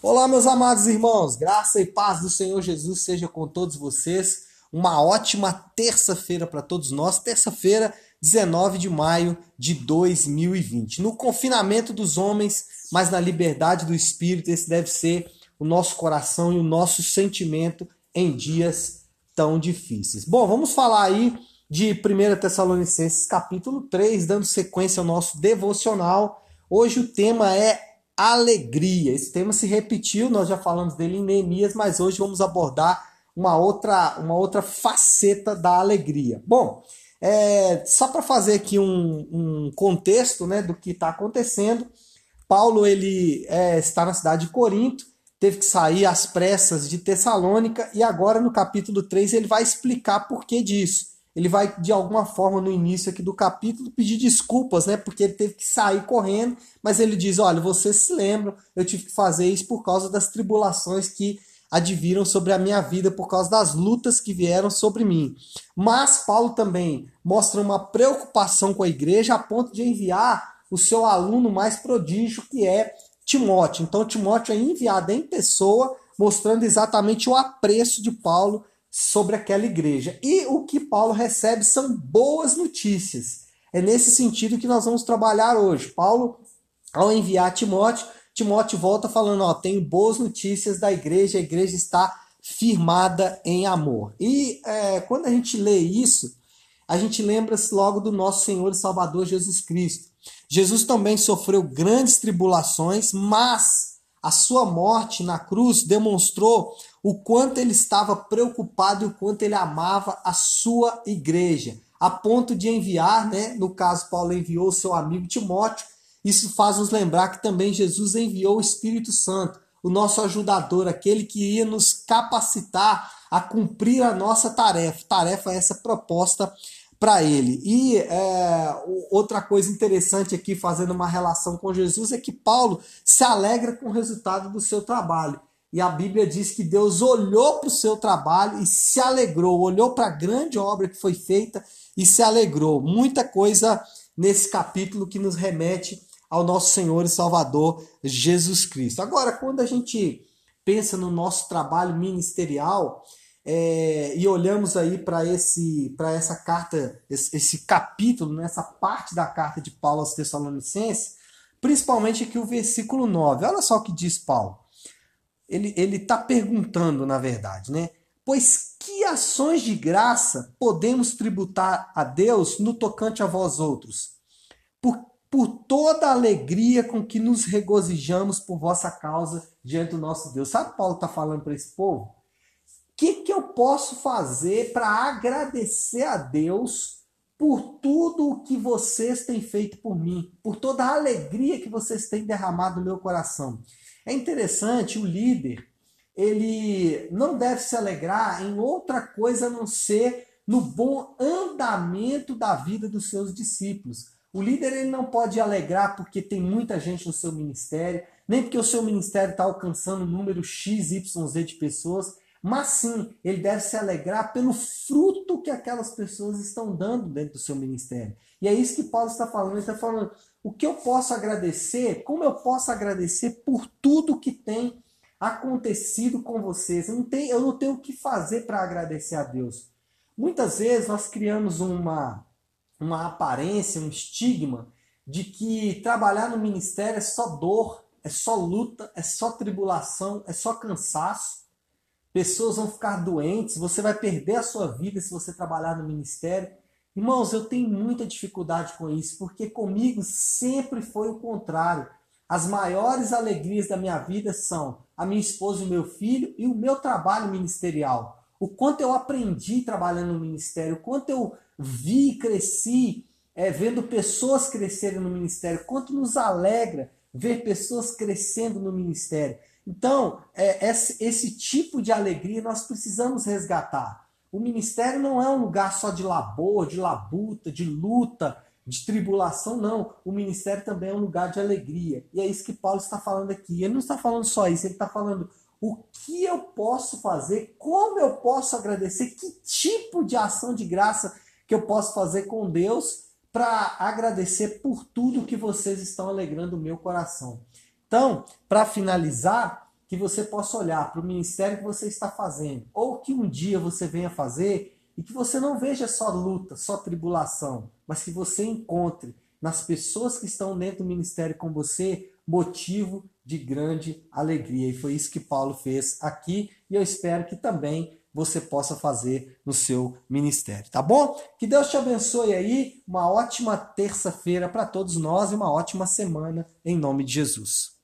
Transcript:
Olá, meus amados irmãos, graça e paz do Senhor Jesus seja com todos vocês. Uma ótima terça-feira para todos nós, terça-feira, 19 de maio de 2020. No confinamento dos homens, mas na liberdade do espírito, esse deve ser o nosso coração e o nosso sentimento em dias tão difíceis. Bom, vamos falar aí de 1 Tessalonicenses capítulo 3, dando sequência ao nosso devocional. Hoje o tema é alegria. Esse tema se repetiu, nós já falamos dele em Neemias, mas hoje vamos abordar uma outra, uma outra faceta da alegria. Bom, é, só para fazer aqui um, um, contexto né, do que está acontecendo, Paulo ele é, está na cidade de Corinto, teve que sair às pressas de Tessalônica e agora no capítulo 3 ele vai explicar por que disso ele vai de alguma forma no início aqui do capítulo pedir desculpas, né? Porque ele teve que sair correndo, mas ele diz: "Olha, vocês se lembram, eu tive que fazer isso por causa das tribulações que adviram sobre a minha vida por causa das lutas que vieram sobre mim". Mas Paulo também mostra uma preocupação com a igreja a ponto de enviar o seu aluno mais prodígio, que é Timóteo. Então Timóteo é enviado em pessoa, mostrando exatamente o apreço de Paulo sobre aquela igreja. E o que Paulo recebe são boas notícias. É nesse sentido que nós vamos trabalhar hoje. Paulo, ao enviar Timóteo, Timóteo volta falando: Ó, tenho boas notícias da igreja, a igreja está firmada em amor. E é, quando a gente lê isso, a gente lembra-se logo do nosso Senhor e Salvador Jesus Cristo. Jesus também sofreu grandes tribulações, mas a sua morte na cruz demonstrou o quanto ele estava preocupado e o quanto ele amava a sua igreja, a ponto de enviar, né? No caso, Paulo enviou seu amigo Timóteo. Isso faz nos lembrar que também Jesus enviou o Espírito Santo, o nosso ajudador, aquele que ia nos capacitar a cumprir a nossa tarefa. Tarefa essa proposta para ele. E é, outra coisa interessante aqui, fazendo uma relação com Jesus, é que Paulo se alegra com o resultado do seu trabalho. E a Bíblia diz que Deus olhou para o seu trabalho e se alegrou, olhou para a grande obra que foi feita e se alegrou. Muita coisa nesse capítulo que nos remete ao nosso Senhor e Salvador Jesus Cristo. Agora, quando a gente pensa no nosso trabalho ministerial é, e olhamos aí para esse para essa carta, esse, esse capítulo, nessa né, parte da carta de Paulo aos Tessalonicenses, principalmente aqui o versículo 9. Olha só o que diz Paulo ele ele está perguntando, na verdade, né? Pois que ações de graça podemos tributar a Deus no tocante a vós outros? Por, por toda a alegria com que nos regozijamos por vossa causa diante do nosso Deus. Sabe o Paulo está falando para esse povo? O que, que eu posso fazer para agradecer a Deus por tudo o que vocês têm feito por mim, por toda a alegria que vocês têm derramado no meu coração? É interessante, o líder, ele não deve se alegrar em outra coisa a não ser no bom andamento da vida dos seus discípulos. O líder ele não pode alegrar porque tem muita gente no seu ministério, nem porque o seu ministério está alcançando um número XYZ de pessoas, mas sim, ele deve se alegrar pelo fruto que aquelas pessoas estão dando dentro do seu ministério. E é isso que Paulo está falando. Ele está falando: o que eu posso agradecer, como eu posso agradecer por tudo que tem acontecido com vocês. Eu não tenho, eu não tenho o que fazer para agradecer a Deus. Muitas vezes nós criamos uma, uma aparência, um estigma de que trabalhar no ministério é só dor, é só luta, é só tribulação, é só cansaço. Pessoas vão ficar doentes, você vai perder a sua vida se você trabalhar no ministério. Irmãos, eu tenho muita dificuldade com isso, porque comigo sempre foi o contrário. As maiores alegrias da minha vida são a minha esposa e o meu filho e o meu trabalho ministerial. O quanto eu aprendi trabalhando no ministério, o quanto eu vi e cresci é, vendo pessoas crescerem no ministério, quanto nos alegra ver pessoas crescendo no ministério. Então, é, esse, esse tipo de alegria nós precisamos resgatar. O ministério não é um lugar só de labor, de labuta, de luta, de tribulação, não. O ministério também é um lugar de alegria. E é isso que Paulo está falando aqui. Ele não está falando só isso, ele está falando o que eu posso fazer, como eu posso agradecer, que tipo de ação de graça que eu posso fazer com Deus para agradecer por tudo que vocês estão alegrando o meu coração. Então, para finalizar, que você possa olhar para o ministério que você está fazendo, ou que um dia você venha fazer e que você não veja só luta, só tribulação, mas que você encontre nas pessoas que estão dentro do ministério com você motivo de grande alegria. E foi isso que Paulo fez aqui, e eu espero que também você possa fazer no seu ministério, tá bom? Que Deus te abençoe aí, uma ótima terça-feira para todos nós e uma ótima semana em nome de Jesus.